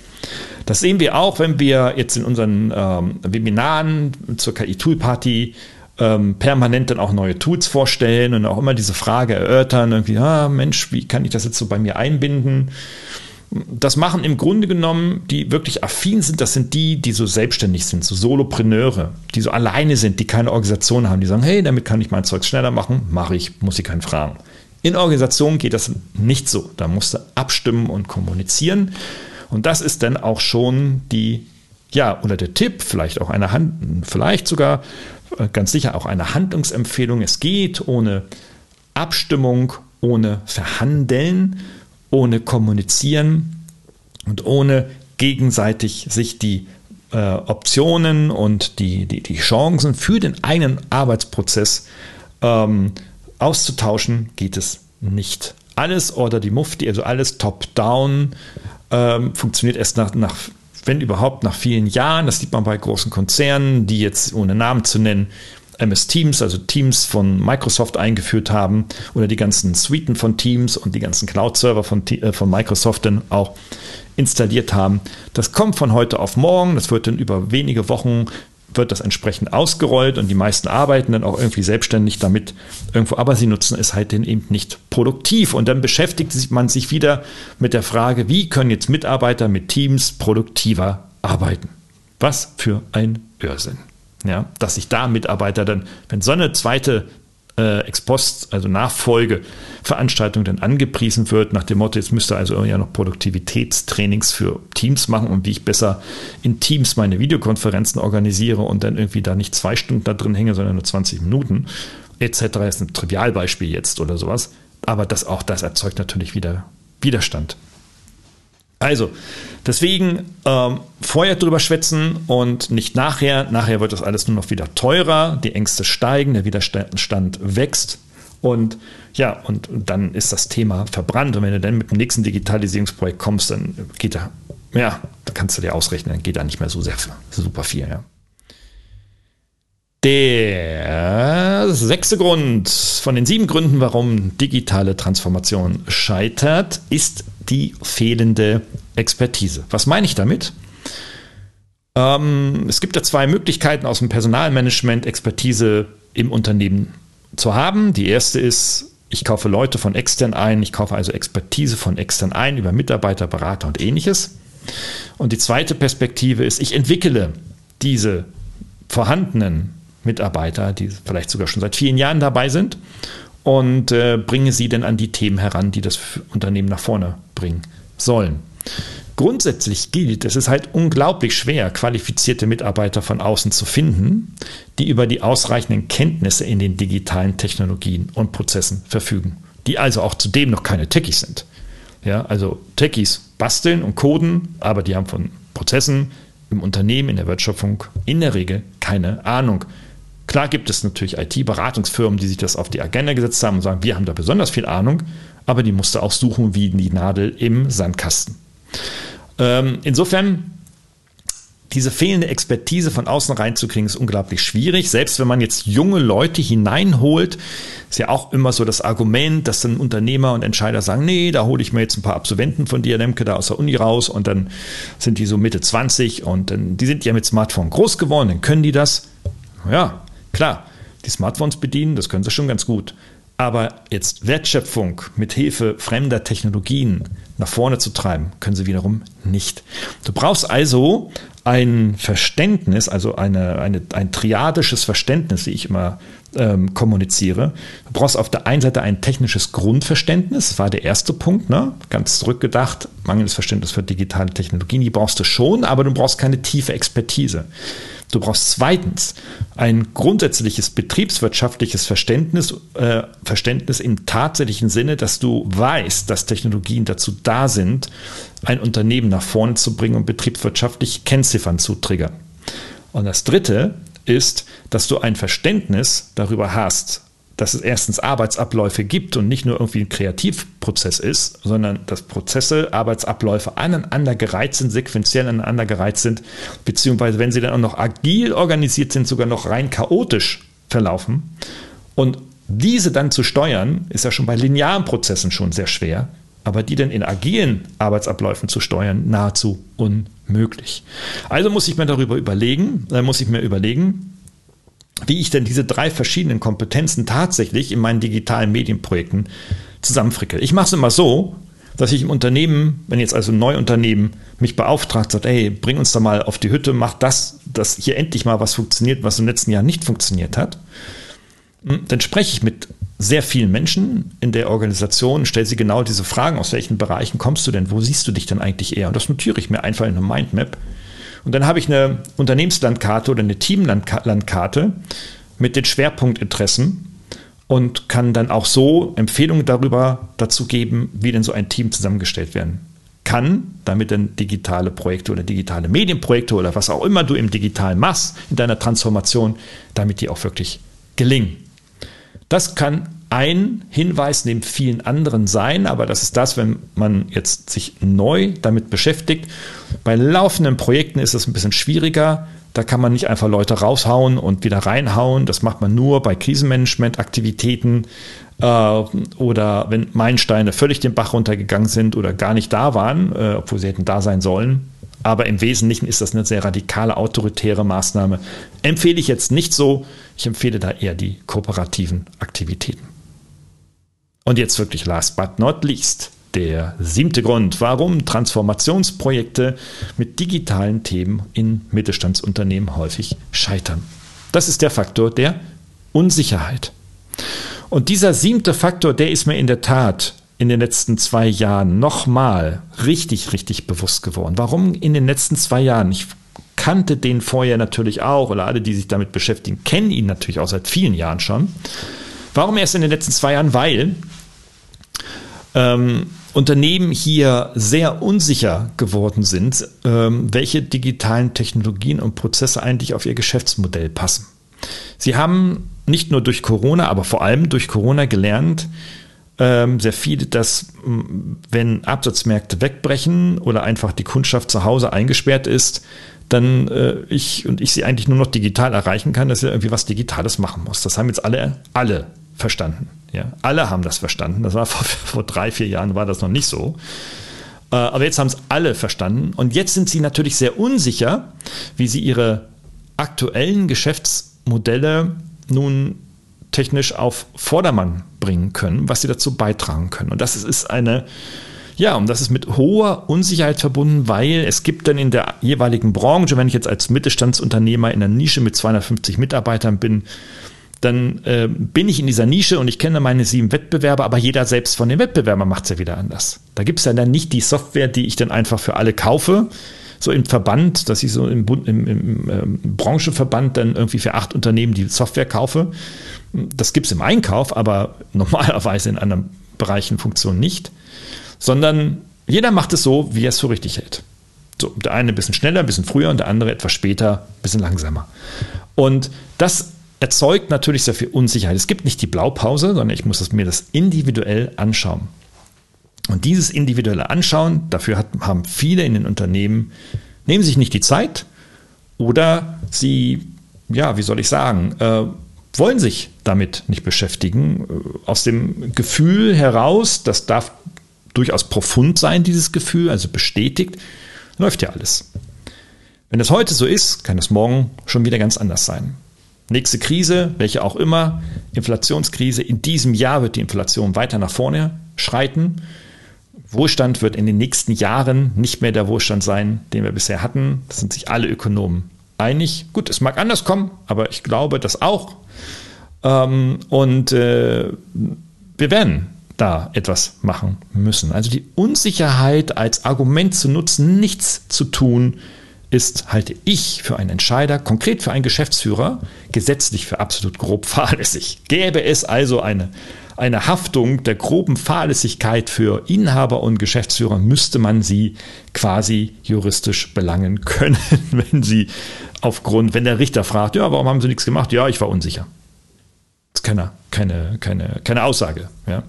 Das sehen wir auch, wenn wir jetzt in unseren ähm, Webinaren zur KI-Tool-Party ähm, permanent dann auch neue Tools vorstellen und auch immer diese Frage erörtern, irgendwie, ah, Mensch, wie kann ich das jetzt so bei mir einbinden? Das machen im Grunde genommen, die wirklich affin sind, das sind die, die so selbstständig sind, so Solopreneure, die so alleine sind, die keine Organisation haben, die sagen, hey, damit kann ich mein Zeug schneller machen, mache ich, muss ich keinen fragen. In Organisationen geht das nicht so. Da musst du abstimmen und kommunizieren. Und das ist dann auch schon die, ja, oder der Tipp, vielleicht auch eine Hand, vielleicht sogar ganz sicher auch eine Handlungsempfehlung. Es geht ohne Abstimmung, ohne Verhandeln, ohne Kommunizieren und ohne gegenseitig sich die äh, Optionen und die, die, die Chancen für den eigenen Arbeitsprozess ähm, auszutauschen, geht es nicht. Alles oder die Mufti, also alles top-down, ähm, funktioniert erst nach, nach wenn überhaupt, nach vielen Jahren. Das sieht man bei großen Konzernen, die jetzt, ohne Namen zu nennen, MS Teams, also Teams von Microsoft eingeführt haben oder die ganzen Suiten von Teams und die ganzen Cloud-Server von, äh, von Microsoft dann auch installiert haben. Das kommt von heute auf morgen, das wird dann über wenige Wochen wird das entsprechend ausgerollt und die meisten arbeiten dann auch irgendwie selbstständig damit irgendwo, aber sie nutzen es halt eben nicht produktiv. Und dann beschäftigt man sich wieder mit der Frage, wie können jetzt Mitarbeiter mit Teams produktiver arbeiten? Was für ein Irrsinn. Ja, dass sich da Mitarbeiter dann, wenn so eine zweite äh, Ex-Post, also Nachfolgeveranstaltung dann angepriesen wird, nach dem Motto, jetzt müsste also ja noch Produktivitätstrainings für Teams machen und wie ich besser in Teams meine Videokonferenzen organisiere und dann irgendwie da nicht zwei Stunden da drin hänge, sondern nur 20 Minuten, etc. ist ein Trivialbeispiel jetzt oder sowas. Aber das auch das erzeugt natürlich wieder Widerstand. Also, deswegen ähm, vorher drüber schwätzen und nicht nachher. Nachher wird das alles nur noch wieder teurer, die Ängste steigen, der Widerstand wächst. Und ja, und, dann ist das Thema verbrannt. Und wenn du dann mit dem nächsten Digitalisierungsprojekt kommst, dann geht da, ja, da kannst du dir ausrechnen, dann geht da nicht mehr so sehr super viel, ja. Der sechste Grund von den sieben Gründen, warum digitale Transformation scheitert, ist die fehlende Expertise. Was meine ich damit? Ähm, es gibt ja zwei Möglichkeiten aus dem Personalmanagement, Expertise im Unternehmen zu haben. Die erste ist, ich kaufe Leute von extern ein, ich kaufe also Expertise von extern ein über Mitarbeiter, Berater und ähnliches. Und die zweite Perspektive ist, ich entwickle diese vorhandenen Mitarbeiter, die vielleicht sogar schon seit vielen Jahren dabei sind und äh, bringe sie dann an die Themen heran, die das Unternehmen nach vorne bringen sollen. Grundsätzlich gilt, es ist halt unglaublich schwer, qualifizierte Mitarbeiter von außen zu finden, die über die ausreichenden Kenntnisse in den digitalen Technologien und Prozessen verfügen, die also auch zudem noch keine Techies sind. Ja, also Techies basteln und coden, aber die haben von Prozessen im Unternehmen, in der Wertschöpfung in der Regel keine Ahnung. Klar gibt es natürlich IT-Beratungsfirmen, die sich das auf die Agenda gesetzt haben und sagen, wir haben da besonders viel Ahnung, aber die musste auch suchen wie die Nadel im Sandkasten. Ähm, insofern diese fehlende Expertise von außen reinzukriegen, ist unglaublich schwierig. Selbst wenn man jetzt junge Leute hineinholt, ist ja auch immer so das Argument, dass dann Unternehmer und Entscheider sagen, nee, da hole ich mir jetzt ein paar Absolventen von dir, Lemke, da aus der Uni raus und dann sind die so Mitte 20 und dann, die sind ja mit Smartphone groß geworden, dann können die das. Ja, klar, die Smartphones bedienen, das können sie schon ganz gut. Aber jetzt Wertschöpfung mit Hilfe fremder Technologien nach vorne zu treiben, können sie wiederum nicht. Du brauchst also ein Verständnis, also eine, eine, ein triadisches Verständnis, wie ich immer ähm, kommuniziere. Du brauchst auf der einen Seite ein technisches Grundverständnis, das war der erste Punkt, ne? ganz zurückgedacht, mangelndes Verständnis für digitale Technologien, die brauchst du schon, aber du brauchst keine tiefe Expertise. Du brauchst zweitens ein grundsätzliches betriebswirtschaftliches Verständnis, äh, Verständnis im tatsächlichen Sinne, dass du weißt, dass Technologien dazu da sind, ein Unternehmen nach vorne zu bringen und betriebswirtschaftlich Kennziffern zu triggern. Und das dritte ist, dass du ein Verständnis darüber hast, dass es erstens Arbeitsabläufe gibt und nicht nur irgendwie ein Kreativprozess ist, sondern dass Prozesse, Arbeitsabläufe aneinandergereiht sind, sequenziell aneinandergereiht sind, beziehungsweise wenn sie dann auch noch agil organisiert sind, sogar noch rein chaotisch verlaufen. Und diese dann zu steuern, ist ja schon bei linearen Prozessen schon sehr schwer, aber die dann in agilen Arbeitsabläufen zu steuern, nahezu unmöglich. Also muss ich mir darüber überlegen, äh, muss ich mir überlegen, wie ich denn diese drei verschiedenen Kompetenzen tatsächlich in meinen digitalen Medienprojekten zusammenfricke. Ich mache es immer so, dass ich im Unternehmen, wenn jetzt also ein Neuunternehmen mich beauftragt, sagt, ey, bring uns da mal auf die Hütte, mach das, dass hier endlich mal was funktioniert, was im letzten Jahr nicht funktioniert hat. Hm, dann spreche ich mit sehr vielen Menschen in der Organisation, stelle sie genau diese Fragen, aus welchen Bereichen kommst du denn, wo siehst du dich denn eigentlich eher? Und das notiere ich mir einfach in einer Mindmap und dann habe ich eine Unternehmenslandkarte oder eine Teamlandkarte mit den Schwerpunktinteressen und kann dann auch so Empfehlungen darüber dazu geben, wie denn so ein Team zusammengestellt werden kann, damit dann digitale Projekte oder digitale Medienprojekte oder was auch immer du im Digitalen machst in deiner Transformation, damit die auch wirklich gelingen. Das kann ein Hinweis neben vielen anderen sein, aber das ist das, wenn man jetzt sich neu damit beschäftigt. Bei laufenden Projekten ist es ein bisschen schwieriger. Da kann man nicht einfach Leute raushauen und wieder reinhauen. Das macht man nur bei Krisenmanagement-Aktivitäten äh, oder wenn Meilensteine völlig den Bach runtergegangen sind oder gar nicht da waren, äh, obwohl sie hätten da sein sollen. Aber im Wesentlichen ist das eine sehr radikale, autoritäre Maßnahme. Empfehle ich jetzt nicht so. Ich empfehle da eher die kooperativen Aktivitäten. Und jetzt wirklich last but not least. Der siebte Grund, warum Transformationsprojekte mit digitalen Themen in Mittelstandsunternehmen häufig scheitern. Das ist der Faktor der Unsicherheit. Und dieser siebte Faktor, der ist mir in der Tat in den letzten zwei Jahren nochmal richtig, richtig bewusst geworden. Warum in den letzten zwei Jahren? Ich kannte den vorher natürlich auch, oder alle, die sich damit beschäftigen, kennen ihn natürlich auch seit vielen Jahren schon. Warum erst in den letzten zwei Jahren? Weil ähm, Unternehmen hier sehr unsicher geworden sind, ähm, welche digitalen Technologien und Prozesse eigentlich auf ihr Geschäftsmodell passen. Sie haben nicht nur durch Corona, aber vor allem durch Corona gelernt, ähm, sehr viel, dass wenn Absatzmärkte wegbrechen oder einfach die Kundschaft zu Hause eingesperrt ist, dann äh, ich und ich sie eigentlich nur noch digital erreichen kann, dass sie irgendwie was Digitales machen muss. Das haben jetzt alle, alle verstanden. Ja, alle haben das verstanden. Das war vor, vor drei, vier Jahren war das noch nicht so. Äh, aber jetzt haben es alle verstanden. Und jetzt sind sie natürlich sehr unsicher, wie sie ihre aktuellen Geschäftsmodelle nun technisch auf Vordermann bringen können, was sie dazu beitragen können. Und das ist eine, ja, und das ist mit hoher Unsicherheit verbunden, weil es gibt dann in der jeweiligen Branche, wenn ich jetzt als Mittelstandsunternehmer in der Nische mit 250 Mitarbeitern bin, dann äh, bin ich in dieser Nische und ich kenne meine sieben Wettbewerber, aber jeder selbst von den Wettbewerbern macht es ja wieder anders. Da gibt es ja dann nicht die Software, die ich dann einfach für alle kaufe, so im Verband, dass ich so im, im, im ähm, Branchenverband dann irgendwie für acht Unternehmen die Software kaufe. Das gibt es im Einkauf, aber normalerweise in anderen Bereichen Funktionen nicht, sondern jeder macht es so, wie er es für richtig hält. So, der eine ein bisschen schneller, ein bisschen früher und der andere etwas später, ein bisschen langsamer. Und das erzeugt natürlich sehr viel Unsicherheit. Es gibt nicht die Blaupause, sondern ich muss mir das individuell anschauen. Und dieses individuelle Anschauen, dafür hat, haben viele in den Unternehmen, nehmen sich nicht die Zeit Oder sie, ja, wie soll ich sagen, äh, wollen sich damit nicht beschäftigen. Äh, aus dem Gefühl heraus, das darf durchaus profund sein, dieses Gefühl, also bestätigt, läuft ja alles. Wenn es heute so ist, kann es morgen schon wieder ganz anders sein. Nächste Krise, welche auch immer, Inflationskrise, in diesem Jahr wird die Inflation weiter nach vorne schreiten. Wohlstand wird in den nächsten Jahren nicht mehr der Wohlstand sein, den wir bisher hatten. Das sind sich alle Ökonomen einig. Gut, es mag anders kommen, aber ich glaube das auch. Ähm, und äh, wir werden da etwas machen müssen. Also die Unsicherheit als Argument zu nutzen, nichts zu tun, ist, halte ich für einen Entscheider, konkret für einen Geschäftsführer, gesetzlich für absolut grob fahrlässig. Gäbe es also eine, eine Haftung der groben Fahrlässigkeit für Inhaber und Geschäftsführer, müsste man sie quasi juristisch belangen können, wenn sie aufgrund, wenn der Richter fragt, ja, warum haben Sie nichts gemacht? Ja, ich war unsicher. Das ist keine, keine, keine, keine Aussage. Ja.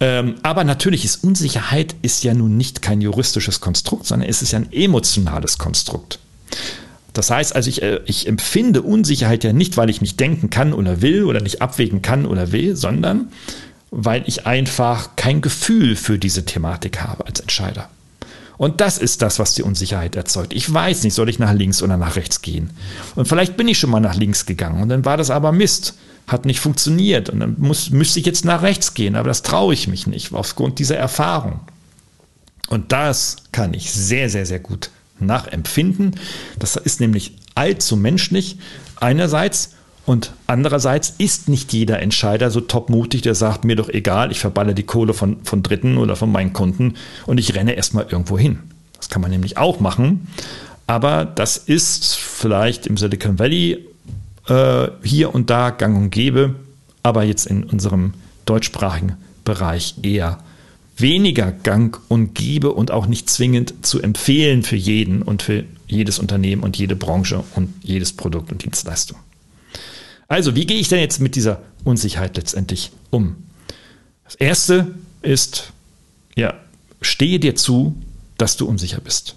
Ähm, aber natürlich ist Unsicherheit ist ja nun nicht kein juristisches Konstrukt, sondern es ist ja ein emotionales Konstrukt. Das heißt also, ich, äh, ich empfinde Unsicherheit ja nicht, weil ich nicht denken kann oder will oder nicht abwägen kann oder will, sondern weil ich einfach kein Gefühl für diese Thematik habe als Entscheider. Und das ist das, was die Unsicherheit erzeugt. Ich weiß nicht, soll ich nach links oder nach rechts gehen. Und vielleicht bin ich schon mal nach links gegangen und dann war das aber Mist hat nicht funktioniert und dann muss, müsste ich jetzt nach rechts gehen, aber das traue ich mich nicht aufgrund dieser Erfahrung. Und das kann ich sehr, sehr, sehr gut nachempfinden. Das ist nämlich allzu menschlich einerseits und andererseits ist nicht jeder Entscheider so topmutig, der sagt, mir doch egal, ich verballe die Kohle von, von Dritten oder von meinen Kunden und ich renne erstmal irgendwo hin. Das kann man nämlich auch machen. Aber das ist vielleicht im Silicon Valley äh, hier und da gang und gäbe, aber jetzt in unserem deutschsprachigen Bereich eher weniger gang und gäbe und auch nicht zwingend zu empfehlen für jeden und für jedes Unternehmen und jede Branche und jedes Produkt und Dienstleistung. Also, wie gehe ich denn jetzt mit dieser Unsicherheit letztendlich um? Das erste ist, ja, stehe dir zu, dass du unsicher bist.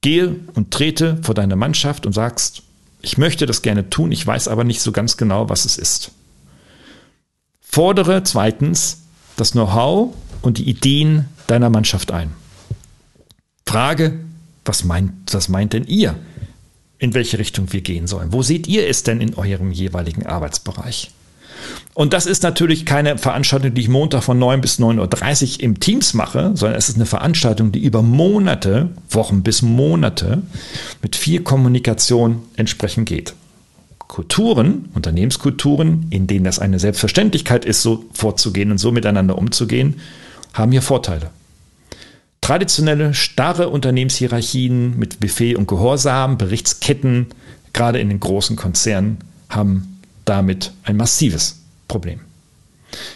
Gehe und trete vor deine Mannschaft und sagst, ich möchte das gerne tun, ich weiß aber nicht so ganz genau, was es ist. Fordere zweitens das Know-how und die Ideen deiner Mannschaft ein. Frage, was meint, was meint denn ihr, in welche Richtung wir gehen sollen? Wo seht ihr es denn in eurem jeweiligen Arbeitsbereich? Und das ist natürlich keine Veranstaltung, die ich Montag von 9 bis 9.30 Uhr im Teams mache, sondern es ist eine Veranstaltung, die über Monate, Wochen bis Monate mit viel Kommunikation entsprechend geht. Kulturen, Unternehmenskulturen, in denen das eine Selbstverständlichkeit ist, so vorzugehen und so miteinander umzugehen, haben hier Vorteile. Traditionelle, starre Unternehmenshierarchien mit Buffet und Gehorsam, Berichtsketten, gerade in den großen Konzernen, haben damit ein massives Problem.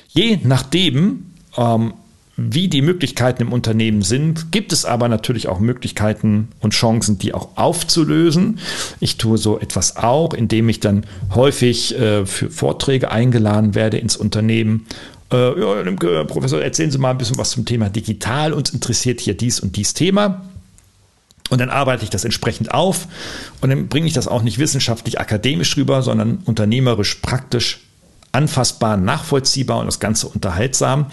Je nachdem, ähm, wie die Möglichkeiten im Unternehmen sind, gibt es aber natürlich auch Möglichkeiten und Chancen, die auch aufzulösen. Ich tue so etwas auch, indem ich dann häufig äh, für Vorträge eingeladen werde ins Unternehmen. Äh, ja, Professor, erzählen Sie mal ein bisschen was zum Thema digital. Uns interessiert hier dies und dies Thema. Und dann arbeite ich das entsprechend auf und dann bringe ich das auch nicht wissenschaftlich akademisch rüber, sondern unternehmerisch praktisch anfassbar, nachvollziehbar und das Ganze unterhaltsam.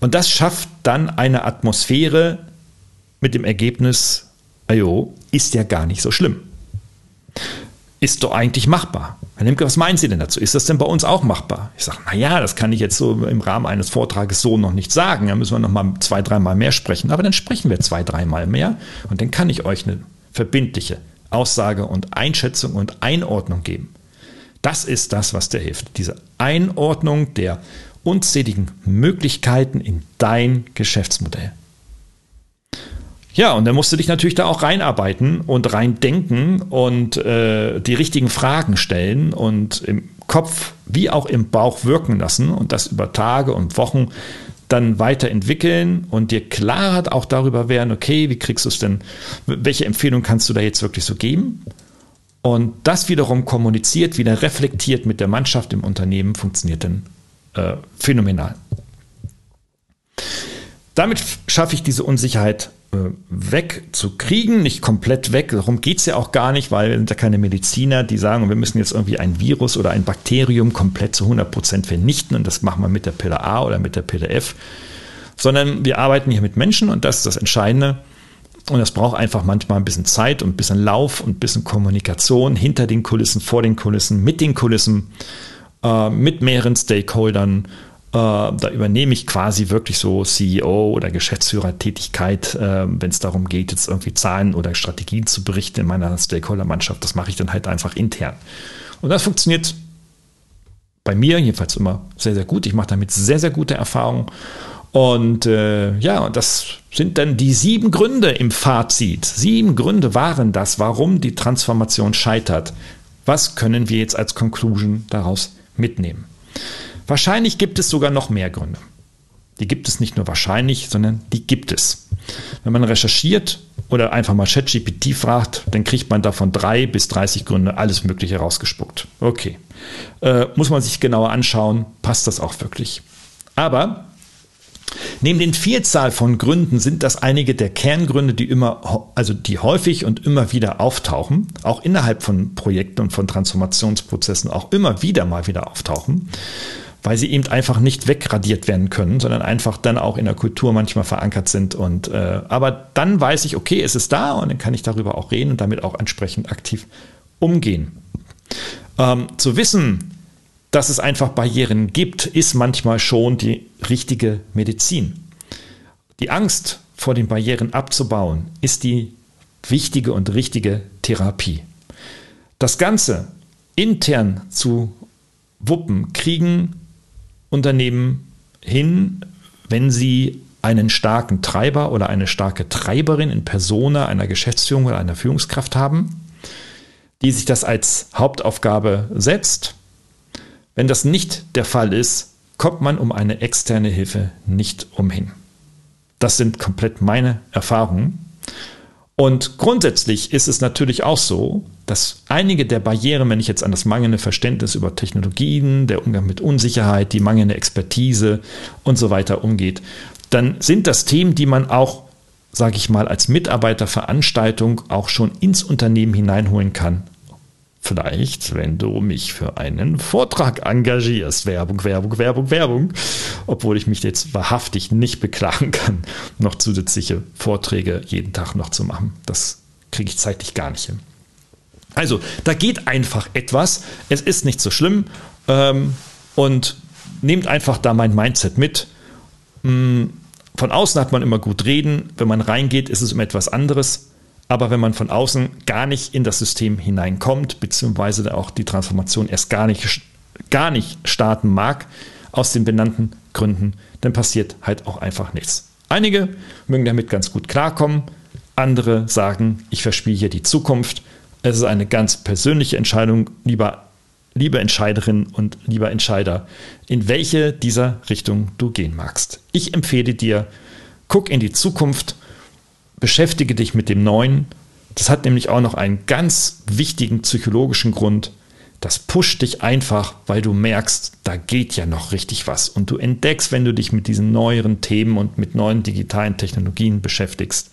Und das schafft dann eine Atmosphäre mit dem Ergebnis, ajo, ist ja gar nicht so schlimm ist doch eigentlich machbar. Herr Lemke, was meinen Sie denn dazu? Ist das denn bei uns auch machbar? Ich sage, naja, das kann ich jetzt so im Rahmen eines Vortrages so noch nicht sagen. Da müssen wir noch mal zwei, dreimal mehr sprechen. Aber dann sprechen wir zwei, dreimal mehr und dann kann ich euch eine verbindliche Aussage und Einschätzung und Einordnung geben. Das ist das, was dir hilft. Diese Einordnung der unzähligen Möglichkeiten in dein Geschäftsmodell. Ja, und dann musst du dich natürlich da auch reinarbeiten und reindenken und äh, die richtigen Fragen stellen und im Kopf wie auch im Bauch wirken lassen und das über Tage und Wochen dann weiterentwickeln und dir Klarheit auch darüber werden, okay, wie kriegst du es denn, welche Empfehlung kannst du da jetzt wirklich so geben? Und das wiederum kommuniziert, wieder reflektiert mit der Mannschaft im Unternehmen, funktioniert dann äh, phänomenal. Damit schaffe ich diese Unsicherheit wegzukriegen, nicht komplett weg. Darum geht's ja auch gar nicht, weil wir sind ja keine Mediziner, die sagen, wir müssen jetzt irgendwie ein Virus oder ein Bakterium komplett zu 100 Prozent vernichten und das machen wir mit der Pille A oder mit der Pille F, sondern wir arbeiten hier mit Menschen und das ist das Entscheidende. Und das braucht einfach manchmal ein bisschen Zeit und ein bisschen Lauf und ein bisschen Kommunikation hinter den Kulissen, vor den Kulissen, mit den Kulissen, äh, mit mehreren Stakeholdern äh, da übernehme ich quasi wirklich so CEO oder Geschäftsführertätigkeit, äh, wenn es darum geht, jetzt irgendwie Zahlen oder Strategien zu berichten in meiner Stakeholder-Mannschaft. Das mache ich dann halt einfach intern. Und das funktioniert bei mir jedenfalls immer sehr, sehr gut. Ich mache damit sehr, sehr gute Erfahrungen. Und äh, ja, das sind dann die sieben Gründe im Fazit. Sieben Gründe waren das, warum die Transformation scheitert. Was können wir jetzt als Conclusion daraus mitnehmen? Wahrscheinlich gibt es sogar noch mehr Gründe. Die gibt es nicht nur wahrscheinlich, sondern die gibt es. Wenn man recherchiert oder einfach mal ChatGPT fragt, dann kriegt man davon drei bis 30 Gründe alles Mögliche rausgespuckt. Okay. Äh, muss man sich genauer anschauen, passt das auch wirklich. Aber neben den Vielzahl von Gründen sind das einige der Kerngründe, die immer, also die häufig und immer wieder auftauchen, auch innerhalb von Projekten und von Transformationsprozessen auch immer wieder mal wieder auftauchen weil sie eben einfach nicht wegradiert werden können, sondern einfach dann auch in der Kultur manchmal verankert sind. Und äh, aber dann weiß ich, okay, es ist da und dann kann ich darüber auch reden und damit auch entsprechend aktiv umgehen. Ähm, zu wissen, dass es einfach Barrieren gibt, ist manchmal schon die richtige Medizin. Die Angst vor den Barrieren abzubauen, ist die wichtige und richtige Therapie. Das Ganze intern zu wuppen, kriegen Unternehmen hin, wenn sie einen starken Treiber oder eine starke Treiberin in Persona einer Geschäftsführung oder einer Führungskraft haben, die sich das als Hauptaufgabe setzt. Wenn das nicht der Fall ist, kommt man um eine externe Hilfe nicht umhin. Das sind komplett meine Erfahrungen. Und grundsätzlich ist es natürlich auch so, dass einige der Barrieren, wenn ich jetzt an das mangelnde Verständnis über Technologien, der Umgang mit Unsicherheit, die mangelnde Expertise und so weiter umgeht, dann sind das Themen, die man auch, sage ich mal, als Mitarbeiterveranstaltung auch schon ins Unternehmen hineinholen kann Vielleicht, wenn du mich für einen Vortrag engagierst. Werbung, Werbung, Werbung, Werbung. Obwohl ich mich jetzt wahrhaftig nicht beklagen kann, noch zusätzliche Vorträge jeden Tag noch zu machen. Das kriege ich zeitlich gar nicht hin. Also, da geht einfach etwas. Es ist nicht so schlimm. Ähm, und nehmt einfach da mein Mindset mit. Hm, von außen hat man immer gut reden. Wenn man reingeht, ist es um etwas anderes. Aber wenn man von außen gar nicht in das System hineinkommt, beziehungsweise auch die Transformation erst gar nicht, gar nicht starten mag, aus den benannten Gründen, dann passiert halt auch einfach nichts. Einige mögen damit ganz gut klarkommen, andere sagen, ich verspiele hier die Zukunft. Es ist eine ganz persönliche Entscheidung, lieber, liebe Entscheiderin und lieber Entscheider, in welche dieser Richtung du gehen magst. Ich empfehle dir, guck in die Zukunft beschäftige dich mit dem Neuen. Das hat nämlich auch noch einen ganz wichtigen psychologischen Grund. Das pusht dich einfach, weil du merkst, da geht ja noch richtig was. Und du entdeckst, wenn du dich mit diesen neueren Themen und mit neuen digitalen Technologien beschäftigst,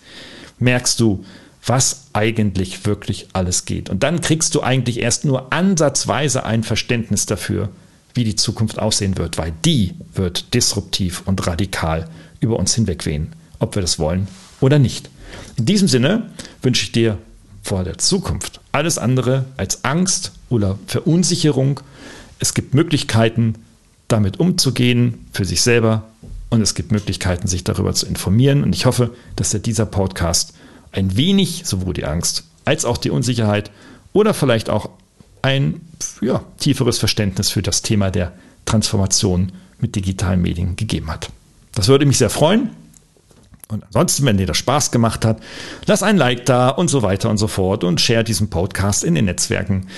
merkst du, was eigentlich wirklich alles geht. Und dann kriegst du eigentlich erst nur ansatzweise ein Verständnis dafür, wie die Zukunft aussehen wird, weil die wird disruptiv und radikal über uns hinwegwehen, ob wir das wollen oder nicht. In diesem Sinne wünsche ich dir vor der Zukunft alles andere als Angst oder Verunsicherung. Es gibt Möglichkeiten, damit umzugehen für sich selber und es gibt Möglichkeiten, sich darüber zu informieren. Und ich hoffe, dass dir dieser Podcast ein wenig sowohl die Angst als auch die Unsicherheit oder vielleicht auch ein ja, tieferes Verständnis für das Thema der Transformation mit digitalen Medien gegeben hat. Das würde mich sehr freuen. Und ansonsten, wenn dir das Spaß gemacht hat, lass ein Like da und so weiter und so fort und share diesen Podcast in den Netzwerken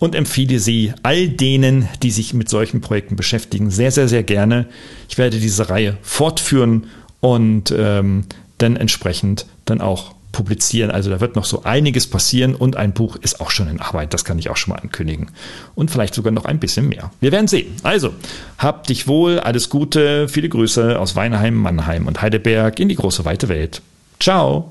und empfehle sie all denen, die sich mit solchen Projekten beschäftigen, sehr, sehr, sehr gerne. Ich werde diese Reihe fortführen und ähm, dann entsprechend dann auch publizieren. Also da wird noch so einiges passieren und ein Buch ist auch schon in Arbeit. Das kann ich auch schon mal ankündigen. Und vielleicht sogar noch ein bisschen mehr. Wir werden sehen. Also, hab dich wohl, alles Gute, viele Grüße aus Weinheim, Mannheim und Heidelberg in die große weite Welt. Ciao.